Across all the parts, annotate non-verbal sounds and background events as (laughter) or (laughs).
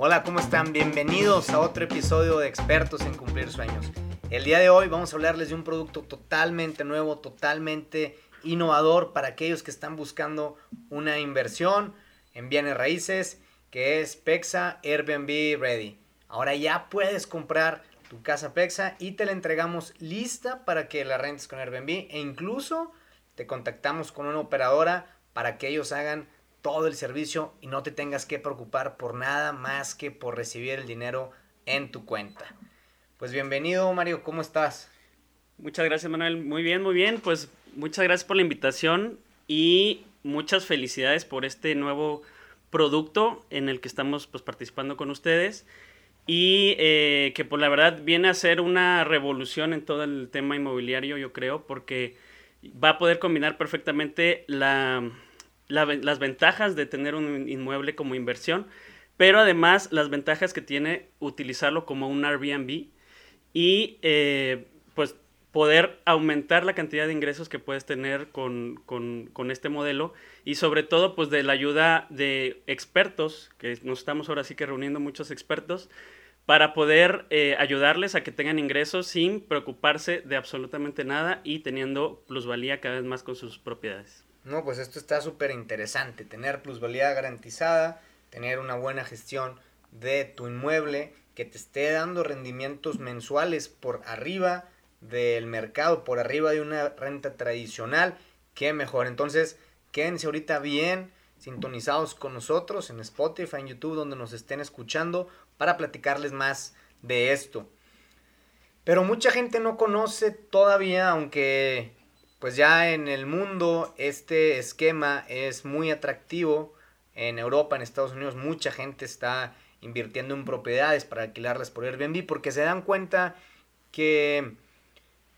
Hola, ¿cómo están? Bienvenidos a otro episodio de Expertos en Cumplir Sueños. El día de hoy vamos a hablarles de un producto totalmente nuevo, totalmente innovador para aquellos que están buscando una inversión en bienes raíces, que es Pexa Airbnb Ready. Ahora ya puedes comprar tu casa Pexa y te la entregamos lista para que la rentes con Airbnb e incluso te contactamos con una operadora para que ellos hagan todo el servicio y no te tengas que preocupar por nada más que por recibir el dinero en tu cuenta. Pues bienvenido Mario, ¿cómo estás? Muchas gracias Manuel, muy bien, muy bien, pues muchas gracias por la invitación y muchas felicidades por este nuevo producto en el que estamos pues, participando con ustedes y eh, que pues la verdad viene a ser una revolución en todo el tema inmobiliario, yo creo, porque va a poder combinar perfectamente la, las ventajas de tener un inmueble como inversión, pero además las ventajas que tiene utilizarlo como un Airbnb y eh, pues poder aumentar la cantidad de ingresos que puedes tener con, con, este modelo y sobre todo pues de la ayuda de expertos, que nos estamos ahora sí que reuniendo muchos expertos, para poder eh, ayudarles a que tengan ingresos sin preocuparse de absolutamente nada y teniendo plusvalía cada vez más con sus propiedades. No, pues esto está súper interesante, tener plusvalía garantizada, tener una buena gestión de tu inmueble, que te esté dando rendimientos mensuales por arriba del mercado, por arriba de una renta tradicional, qué mejor. Entonces, quédense ahorita bien sintonizados con nosotros en Spotify, en YouTube, donde nos estén escuchando, para platicarles más de esto. Pero mucha gente no conoce todavía, aunque pues ya en el mundo este esquema es muy atractivo. En Europa, en Estados Unidos, mucha gente está invirtiendo en propiedades para alquilarlas por Airbnb porque se dan cuenta que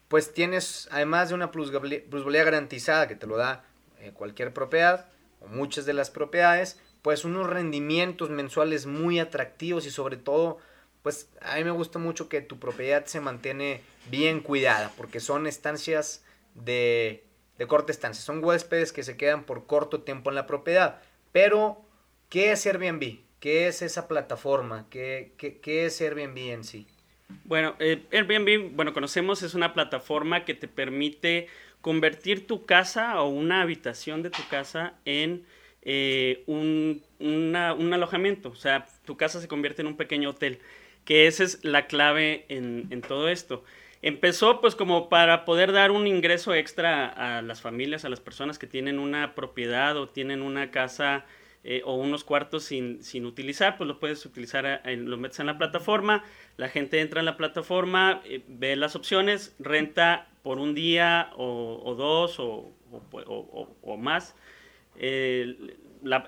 pues tienes además de una plusvalía garantizada que te lo da eh, cualquier propiedad o muchas de las propiedades, pues unos rendimientos mensuales muy atractivos y sobre todo pues a mí me gusta mucho que tu propiedad se mantiene bien cuidada porque son estancias de, de corta estancia, son huéspedes que se quedan por corto tiempo en la propiedad, pero ¿qué es Airbnb? ¿Qué es esa plataforma? ¿Qué, qué, es Airbnb en sí? Bueno, eh, Airbnb, bueno, conocemos, es una plataforma que te permite convertir tu casa o una habitación de tu casa en eh, un, un, alojamiento. O sea, tu casa se convierte en un pequeño hotel, que esa es la clave en, en todo esto. Empezó pues como para poder dar un ingreso extra a las familias, a las personas que tienen una propiedad o tienen una casa eh, o unos cuartos sin, sin, utilizar, pues lo puedes utilizar, lo metes en la plataforma, la gente entra en la plataforma, eh, ve las opciones, renta por un día o, dos o, o más el,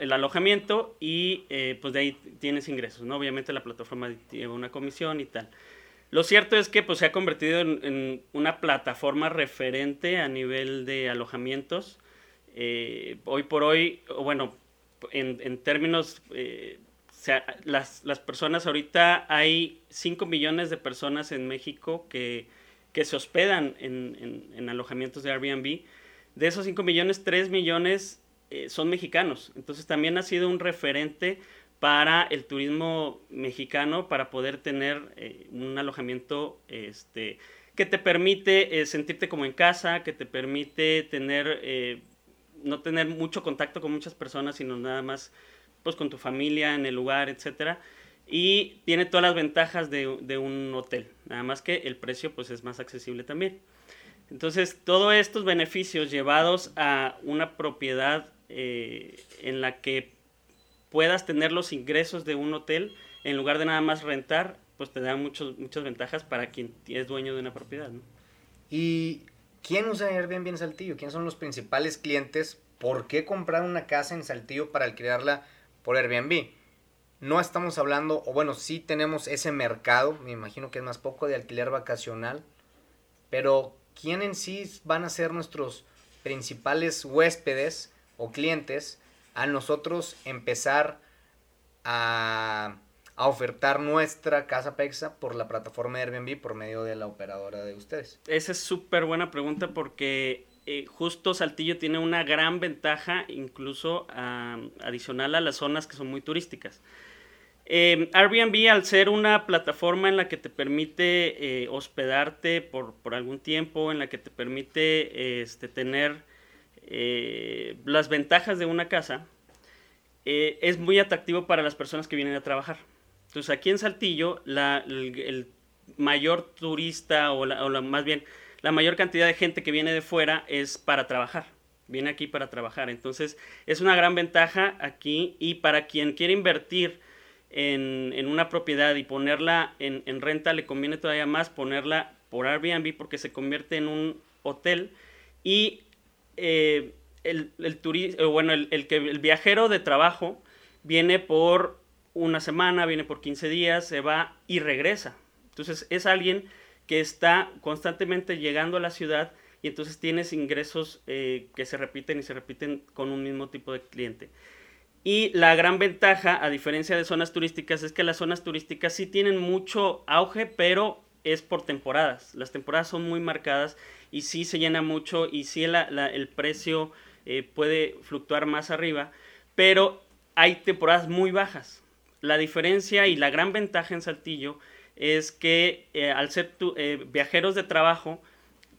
el, alojamiento y eh, pues de ahí tienes ingresos, ¿no? Obviamente la plataforma lleva una comisión y tal. Lo cierto es que pues, se ha convertido en, una plataforma referente a nivel de alojamientos. hoy por hoy, bueno, en, en términos, eh, las, las, personas ahorita, hay 5 millones de personas en México que, que se hospedan en, en, alojamientos de Airbnb. De esos 5 millones, 3 millones eh, son mexicanos. Entonces también ha sido un referente para el turismo mexicano para poder tener eh, un alojamiento este, que te permite sentirte como en casa, que te permite tener no tener mucho contacto con muchas personas, sino nada más pues con tu familia en el lugar, etcétera. Y tiene todas las ventajas de, un hotel, nada más que el precio pues es más accesible también. Entonces, todos estos beneficios llevados a una propiedad eh, en la que puedas tener los ingresos de un hotel, en lugar de nada más rentar, pues te dan muchos, muchas ventajas para quien es dueño de una propiedad. ¿no? Y ¿Quién usa Airbnb en Saltillo? ¿Quiénes son los principales clientes? ¿Por qué comprar una casa en Saltillo para alquilarla por Airbnb? No estamos hablando, o bueno, sí tenemos ese mercado, me imagino que es más poco de alquiler vacacional, pero ¿quién en sí van a ser nuestros principales huéspedes o clientes a nosotros empezar a a ofertar nuestra casa PEXA por la plataforma de Airbnb por medio de la operadora de ustedes? Esa es súper buena pregunta porque eh, justo Saltillo tiene una gran ventaja, incluso adicional a las zonas que son muy turísticas. Eh, Airbnb, al ser una plataforma en la que te permite eh, hospedarte por, algún tiempo, en la que te permite este, tener eh, las ventajas de una casa, es muy atractivo para las personas que vienen a trabajar. Entonces, aquí en Saltillo, el, mayor turista, o, o más bien, la mayor cantidad de gente que viene de fuera es para trabajar viene aquí para trabajar. Entonces, es una gran ventaja aquí y para quien quiere invertir en, una propiedad y ponerla en, renta, le conviene todavía más ponerla por Airbnb porque se convierte en un hotel y eh, el, el, eh, bueno, el, que, el viajero de trabajo viene por una semana, viene por 15 días, se va y regresa. Entonces es alguien que está constantemente llegando a la ciudad y entonces tienes ingresos eh, que se repiten y se repiten con un mismo tipo de cliente. Y la gran ventaja, a diferencia de zonas turísticas, es que las zonas turísticas sí tienen mucho auge, pero es por temporadas. Las temporadas son muy marcadas y sí se llena mucho y sí el precio eh, puede fluctuar más arriba, pero hay temporadas muy bajas. La diferencia y la gran ventaja en Saltillo es que eh, al ser eh, viajeros de trabajo,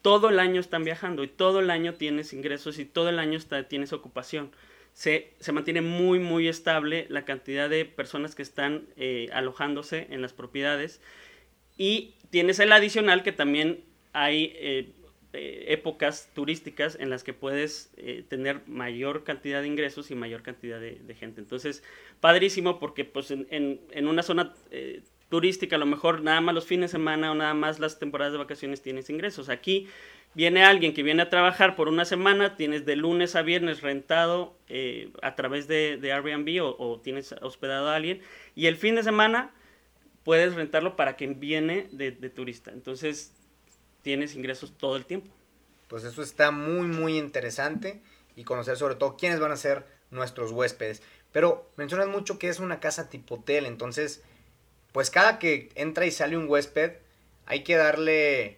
todo el año están viajando y todo el año tienes ingresos y todo el año tienes ocupación se, mantiene muy, muy estable la cantidad de personas que están alojándose en las propiedades. Y tienes el adicional que también hay eh, eh, épocas turísticas en las que puedes tener mayor cantidad de ingresos y mayor cantidad de, gente. Entonces, padrísimo porque pues en, en una zona turística a lo mejor nada más los fines de semana o nada más las temporadas de vacaciones tienes ingresos. Aquí Viene alguien que viene a trabajar por una semana, tienes de lunes a viernes rentado eh, a través de, Airbnb o, tienes hospedado a alguien y el fin de semana puedes rentarlo para quien viene de, turista. Entonces tienes ingresos todo el tiempo. Pues eso está muy muy interesante y conocer sobre todo quiénes van a ser nuestros huéspedes. Pero mencionas mucho que es una casa tipo hotel, entonces pues cada que entra y sale un huésped hay que darle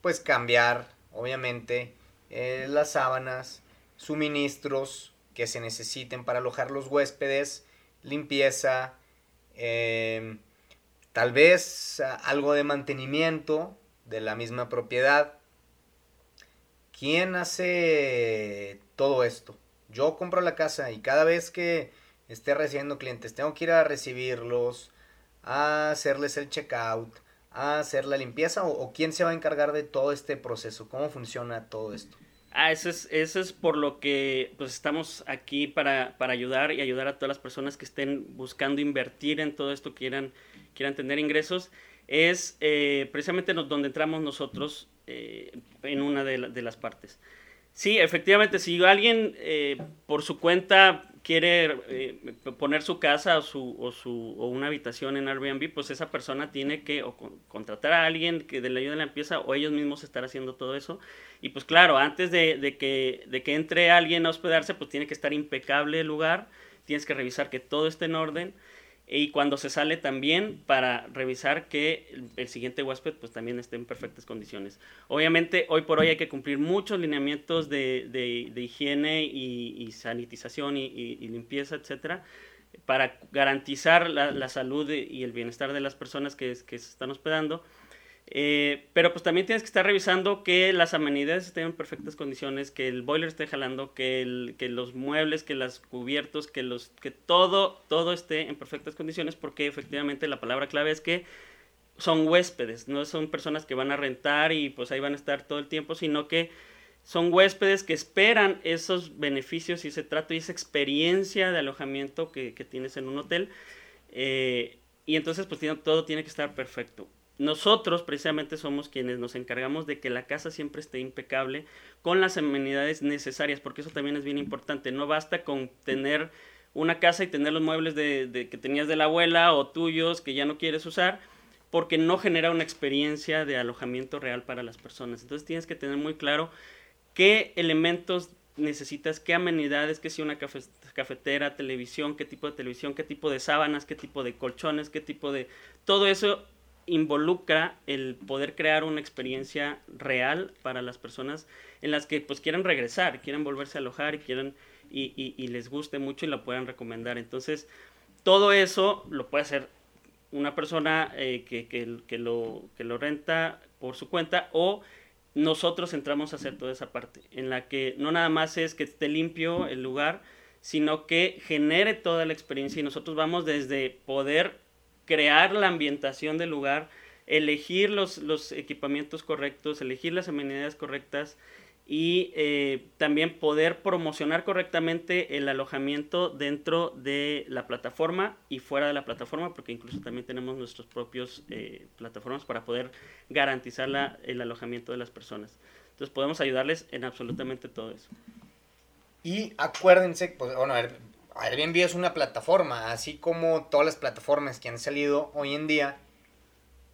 pues cambiar, obviamente, eh, las sábanas, suministros que se necesiten para alojar los huéspedes, limpieza, em, tal vez algo de mantenimiento de la misma propiedad. ¿Quién hace todo esto? Yo compro la casa y cada vez que esté recibiendo clientes tengo que ir a recibirlos, a hacerles el checkout, a hacer la limpieza o, quién se va a encargar de todo este proceso? ¿Cómo funciona todo esto? Ah, eso es, es por lo que pues estamos aquí para, para, ayudar y ayudar a todas las personas que estén buscando invertir en todo esto, quieran, quieran tener ingresos. Es eh, precisamente donde entramos nosotros eh, en una de, de, las partes. Sí, efectivamente, si alguien eh, por su cuenta quiere eh, poner su casa o, su, o, su, o una habitación en Airbnb, pues esa persona tiene que o contratar a alguien que de la ayuda en la limpieza o ellos mismos estar haciendo todo eso. Y pues claro, antes de, de, que, de que entre alguien a hospedarse, pues tiene que estar impecable el lugar, tienes que revisar que todo esté en orden y cuando se sale también para revisar que el, siguiente huésped pues también esté en perfectas condiciones. Obviamente hoy por hoy hay que cumplir muchos lineamientos de, de, higiene y, sanitización y, limpieza, etcétera, para garantizar la, la, salud y el bienestar de las personas que, que se están hospedando eh, pero pues también tienes que estar revisando que las amenidades estén en perfectas condiciones, que el boiler esté jalando, que, los muebles, que los cubiertos, que, los, que todo, todo esté en perfectas condiciones, porque efectivamente la palabra clave es que son huéspedes, no son personas que van a rentar y pues ahí van a estar todo el tiempo, sino que son huéspedes que esperan esos beneficios y ese trato y esa experiencia de alojamiento que, tienes en un hotel. Eh, y entonces pues todo tiene que estar perfecto nosotros precisamente somos quienes nos encargamos de que la casa siempre esté impecable con las amenidades necesarias, porque eso también es bien importante. No basta con tener una casa y tener los muebles de, que tenías de la abuela o tuyos que ya no quieres usar, porque no genera una experiencia de alojamiento real para las personas. Entonces tienes que tener muy claro qué elementos necesitas, qué amenidades, que si una cafetera, televisión, qué tipo de televisión, qué tipo de sábanas, qué tipo de colchones, qué tipo de... Todo eso involucra el poder crear una experiencia real para las personas en las que pues quieran regresar, quieran volverse a alojar y quieran y, les guste mucho y la puedan recomendar. Entonces, todo eso lo puede hacer una persona eh, que, que, lo, que lo renta por su cuenta o nosotros entramos a hacer toda esa parte, en la que no nada más es que esté limpio el lugar, sino que genere toda la experiencia y nosotros vamos desde poder crear la ambientación del lugar, elegir los, los equipamientos correctos, elegir las amenidades correctas y eh, también poder promocionar correctamente el alojamiento dentro de la plataforma y fuera de la plataforma, porque incluso también tenemos nuestros propios eh, plataformas para poder garantizar la, el alojamiento de las personas. Entonces podemos ayudarles en absolutamente todo eso. Y acuérdense, pues, bueno, Airbnb es una plataforma, así como todas las plataformas que han salido hoy en día,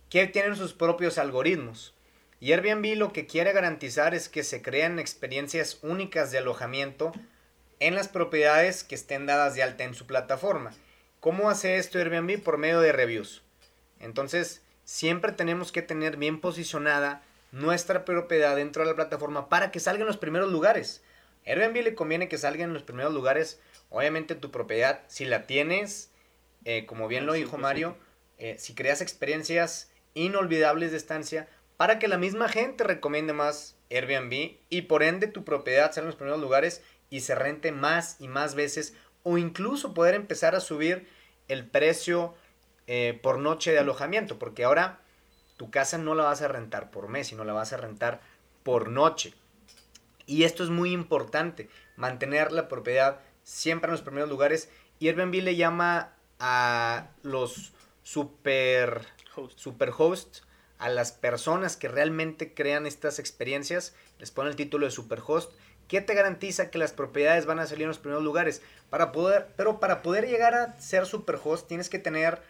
que tienen sus propios algoritmos. Y Airbnb lo que quiere garantizar es que se crean experiencias únicas de alojamiento en las propiedades que estén dadas de alta en su plataforma. ¿Cómo hace esto Airbnb? Por medio de reviews. Entonces, siempre tenemos que tener bien posicionada nuestra propiedad dentro de la plataforma para que salga en los primeros lugares. Airbnb le conviene que salga en los primeros lugares. Obviamente tu propiedad, si la tienes, eh, como bien lo dijo Mario, eh, si creas experiencias inolvidables de estancia, para que la misma gente recomiende más Airbnb y por ende tu propiedad sea en los primeros lugares y se rente más y más veces o incluso poder empezar a subir el precio eh, por noche de alojamiento porque ahora tu casa no la vas a rentar por mes sino la vas a rentar por noche. Y esto es muy importante mantener la propiedad siempre en los primeros lugares. Y Airbnb le llama a los super super hosts a las personas que realmente crean estas experiencias, les pone el título de superhost, ¿qué te garantiza que las propiedades van a salir en los primeros lugares? Para poder, pero para poder llegar a ser superhost tienes que tener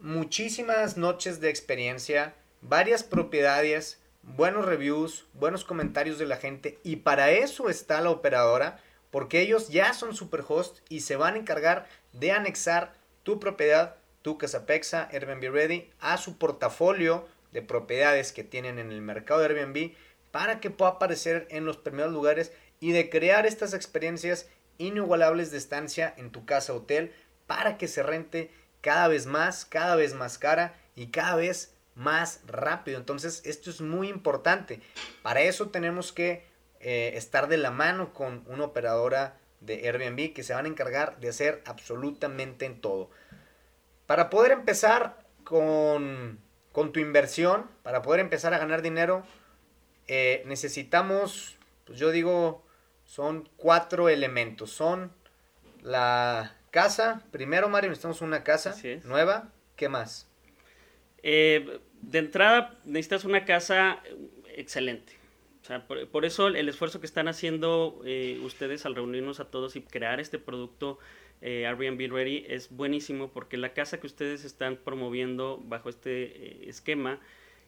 muchísimas noches de experiencia, varias propiedades, buenos reviews, buenos comentarios de la gente. Y para eso está la operadora, porque ellos ya son superhost y se van a encargar de anexar tu propiedad, tu casa Pexa, Airbnb Ready, a su portafolio de propiedades que tienen en el mercado de Airbnb para que pueda aparecer en los primeros lugares y de crear estas experiencias inigualables de estancia en tu casa hotel para que se rente cada vez más, cada vez más cara y cada vez más rápido. Entonces esto es muy importante. Para eso tenemos que eh, estar de la mano con una operadora de Airbnb que se van a encargar de hacer absolutamente en todo. Para poder empezar con con tu inversión, para poder empezar a ganar dinero, eh, necesitamos, pues yo digo, son cuatro elementos. Son la casa, primero Mario, necesitamos una casa nueva, ¿qué más? Eh, de entrada necesitas una casa excelente. O sea, por, eso el esfuerzo que están haciendo eh, ustedes al reunirnos a todos y crear este producto eh, Airbnb Ready es buenísimo porque la casa que ustedes están promoviendo bajo este eh, esquema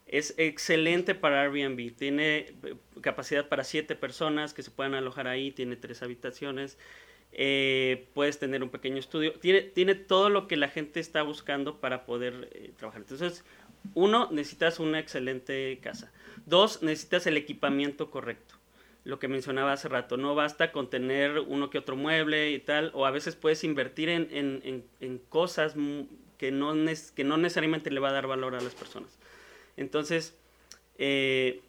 es excelente para Airbnb. Tiene eh, capacidad para siete personas que se puedan alojar ahí, tiene tres habitaciones. puedes tener un pequeño estudio. Tiene, tiene todo lo que la gente está buscando para poder trabajar. Entonces, uno, necesitas una excelente casa. Dos, necesitas el equipamiento correcto lo que mencionaba hace rato, no basta con tener uno que otro mueble y tal, o a veces puedes invertir en, en, en, cosas que no, que no necesariamente le va a dar valor a las personas. Entonces, eh,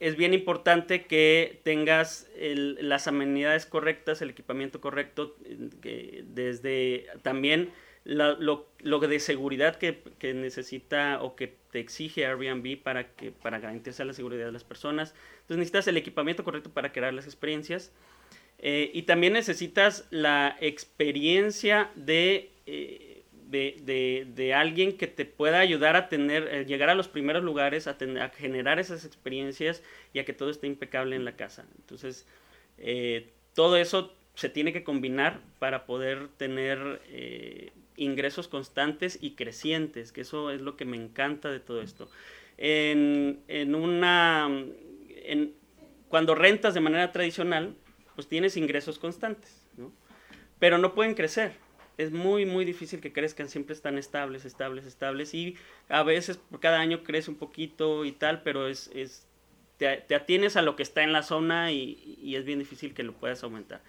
es bien importante que tengas las amenidades correctas, el equipamiento correcto, que desde también lo, lo, de seguridad que, que, necesita o que te exige Airbnb para, que, para garantizar la seguridad de las personas. Entonces necesitas el equipamiento correcto para crear las experiencias. Eh, y también necesitas la experiencia de, eh, de, de, de, alguien que te pueda ayudar a tener, eh, llegar a los primeros lugares, a, a, generar esas experiencias y a que todo esté impecable en la casa. Entonces, todo eso se tiene que combinar para poder tener ingresos constantes y crecientes, que eso es lo que me encanta de todo esto. En, en una, en, cuando rentas de manera tradicional, pues tienes ingresos constantes, ¿no? Pero no pueden crecer. Es muy, muy difícil que crezcan, siempre están estables, estables, estables y a veces por cada año crece un poquito y tal, pero es, es te, te, atienes a lo que está en la zona y, y es bien difícil que lo puedas aumentar.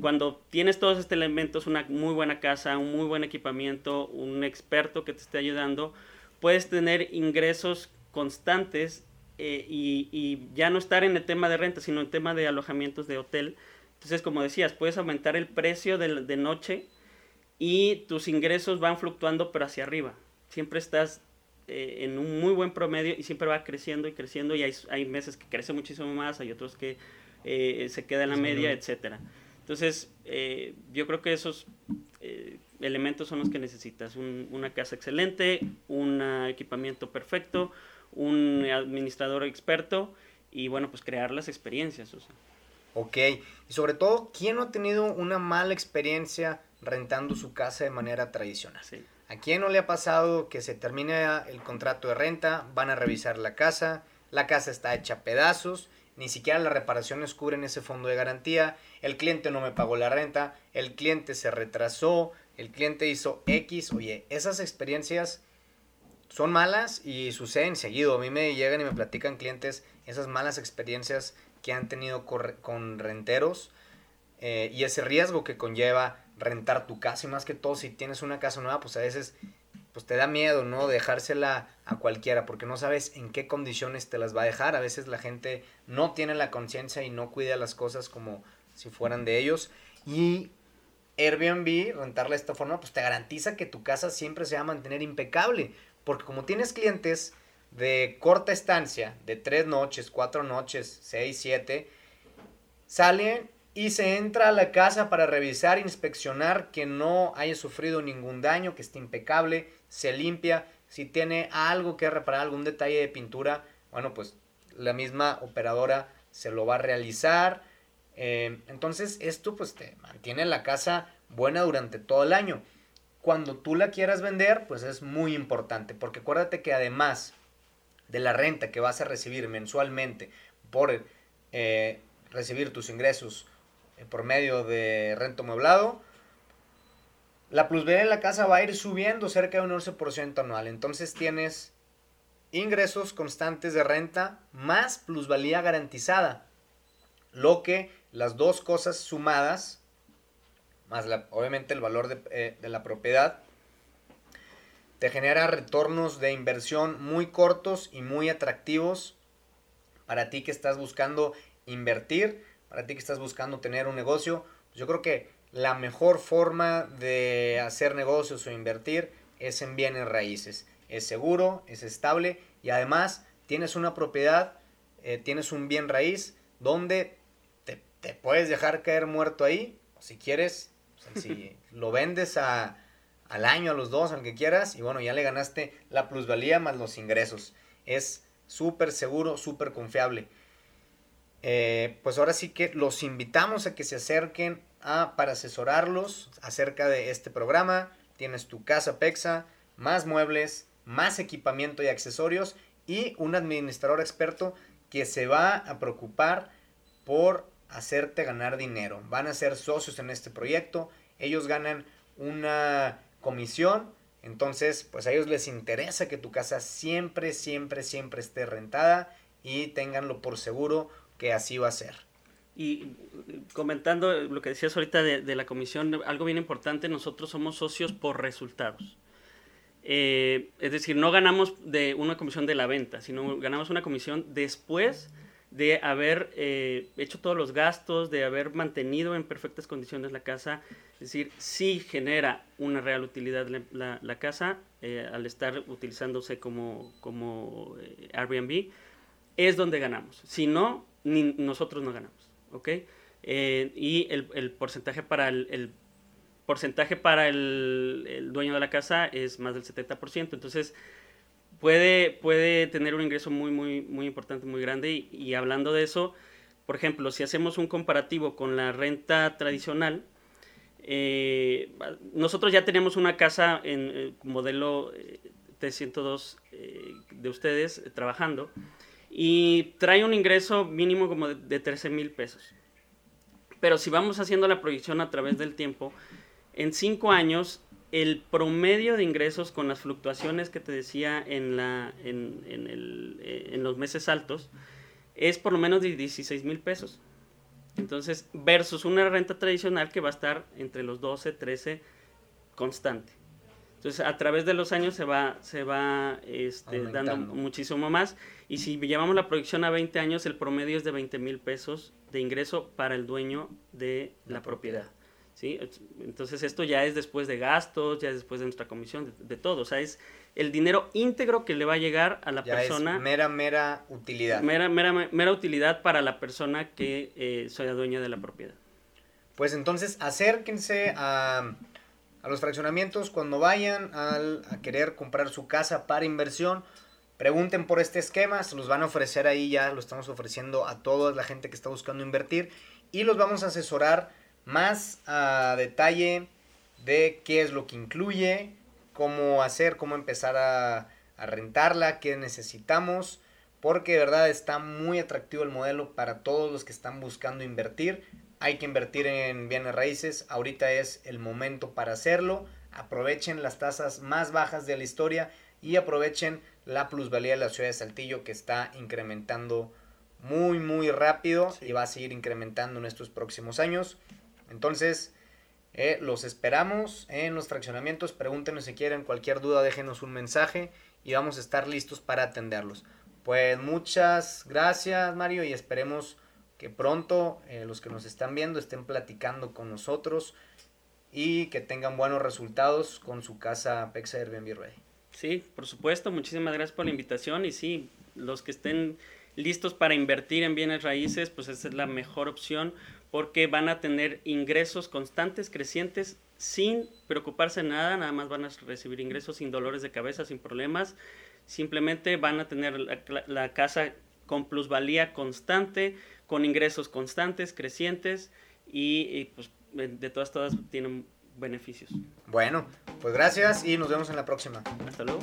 Cuando tienes todos estos elementos, una muy buena casa, un muy buen equipamiento, un experto que te esté ayudando, puedes tener ingresos constantes eh, y, ya no estar en el tema de renta, sino en el tema de alojamientos de hotel. Entonces, como decías, puedes aumentar el precio de, de noche y tus ingresos van fluctuando pero hacia arriba. Siempre estás eh, en un muy buen promedio y siempre va creciendo y creciendo y hay, hay meses que crece muchísimo más, hay otros que eh, se queda en la media, etcétera. Entonces, eh, yo creo que esos elementos son los que necesitas. una casa excelente, un equipamiento perfecto, un administrador experto y bueno, pues crear las experiencias. Ok, y sobre todo, ¿quién no ha tenido una mala experiencia rentando su casa de manera tradicional? Sí. ¿A quién no le ha pasado que se termine el contrato de renta, van a revisar la casa, la casa está hecha a pedazos, ni siquiera las reparaciones cubren ese fondo de garantía, el cliente no me pagó la renta, el cliente se retrasó, el cliente hizo X, oye, esas experiencias son malas y suceden seguido. A mí me llegan y me platican clientes esas malas experiencias que han tenido con renteros eh, y ese riesgo que conlleva rentar tu casa y más que todo si tienes una casa nueva, pues a veces pues te da miedo, ¿no? Dejársela a cualquiera porque no sabes en qué condiciones te las va a dejar. A veces la gente no tiene la conciencia y no cuida las cosas como si fueran de ellos. Y Airbnb, rentarla de esta forma, pues te garantiza que tu casa siempre se va a mantener impecable. Porque como tienes clientes de corta estancia, de tres noches, cuatro noches, seis, siete, salen y se entra a la casa para revisar, inspeccionar que no haya sufrido ningún daño, que esté impecable, se limpia, si tiene algo que reparar, algún detalle de pintura, bueno, pues la misma operadora se lo va a realizar. Eh, entonces esto pues te mantiene la casa buena durante todo el año. Cuando tú la quieras vender, pues es muy importante, porque acuérdate que además de la renta que vas a recibir mensualmente por eh, recibir tus ingresos por medio de rento mueblado, la plusvalía de la casa va a ir subiendo cerca de un 11% anual. Entonces tienes ingresos constantes de renta más plusvalía garantizada. Lo que las dos cosas sumadas, más obviamente el valor eh, de la propiedad, te genera retornos de inversión muy cortos y muy atractivos para ti que estás buscando invertir para ti que estás buscando tener un negocio, pues yo creo que la mejor forma de hacer negocios o invertir es en bienes raíces. Es seguro, es estable y además tienes una propiedad, eh, tienes un bien raíz donde te, puedes dejar caer muerto ahí. O si quieres, si (laughs) lo vendes a, al año, a los dos, al que quieras, y bueno, ya le ganaste la plusvalía más los ingresos. Es súper seguro, súper confiable. Eh, pues ahora sí que los invitamos a que se acerquen a, para asesorarlos acerca de este programa. Tienes tu casa PEXA, más muebles, más equipamiento y accesorios y un administrador experto que se va a preocupar por hacerte ganar dinero. Van a ser socios en este proyecto, ellos ganan una comisión, entonces pues a ellos les interesa que tu casa siempre, siempre, siempre esté rentada y tenganlo por seguro que así va a ser. Y comentando lo que decías ahorita de, la comisión, algo bien importante, nosotros somos socios por resultados. Eh, es decir, no ganamos de una comisión de la venta, sino ganamos una comisión después de haber eh, hecho todos los gastos, de haber mantenido en perfectas condiciones la casa. Es decir, si genera una real utilidad la, casa eh, al estar utilizándose como, como Airbnb, es donde ganamos. Si no, ni nosotros no ganamos, ¿ok? Eh, y el, porcentaje para el, porcentaje para el, dueño de la casa es más del 70%, entonces puede, puede tener un ingreso muy, muy, muy importante, muy grande. Y, hablando de eso, por ejemplo, si hacemos un comparativo con la renta tradicional, eh, nosotros ya tenemos una casa en eh, modelo T102 de ustedes trabajando y trae un ingreso mínimo como de, 13 mil pesos. Pero si vamos haciendo la proyección a través del tiempo, en cinco años el promedio de ingresos con las fluctuaciones que te decía en, la, en, en, eh, los meses altos es por lo menos de 16 mil pesos. Entonces, versus una renta tradicional que va a estar entre los 12, 13 constante. Entonces, a través de los años se va, se va este, dando muchísimo más. Y si llevamos la proyección a 20 años, el promedio es de 20 mil pesos de ingreso para el dueño de la, propiedad. ¿sí? Entonces, esto ya es después de gastos, ya es después de nuestra comisión, de, todo. O sea, es el dinero íntegro que le va a llegar a la persona. Es mera, mera utilidad. Mera, mera, mera utilidad para la persona que eh, sea dueña de la propiedad. Pues entonces, acérquense a a los fraccionamientos cuando vayan a querer comprar su casa para inversión. Pregunten por este esquema, se los van a ofrecer ahí ya, lo estamos ofreciendo a toda la gente que está buscando invertir y los vamos a asesorar más a detalle de qué es lo que incluye, cómo hacer, cómo empezar a, a rentarla, qué necesitamos, porque de verdad está muy atractivo el modelo para todos los que están buscando invertir hay que invertir en bienes raíces, ahorita es el momento para hacerlo, aprovechen las tasas más bajas de la historia y aprovechen la plusvalía de la ciudad de Saltillo que está incrementando muy muy rápido y va a seguir incrementando en estos próximos años. Entonces, eh, los esperamos en los fraccionamientos, pregúntenos si quieren cualquier duda, déjenos un mensaje y vamos a estar listos para atenderlos. Pues muchas gracias Mario y esperemos que pronto eh, los que nos están viendo estén platicando con nosotros y que tengan buenos resultados con su casa Pexa Airbnb Ready. Sí, por supuesto, muchísimas gracias por la invitación y sí, los que estén listos para invertir en bienes raíces, pues esa es la mejor opción porque van a tener ingresos constantes, crecientes, sin preocuparse nada, nada más van a recibir ingresos sin dolores de cabeza, sin problemas, simplemente van a tener la, la casa con plusvalía constante, con ingresos constantes, crecientes y, pues de todas todas tienen beneficios. Bueno, pues gracias y nos vemos en la próxima. Hasta luego.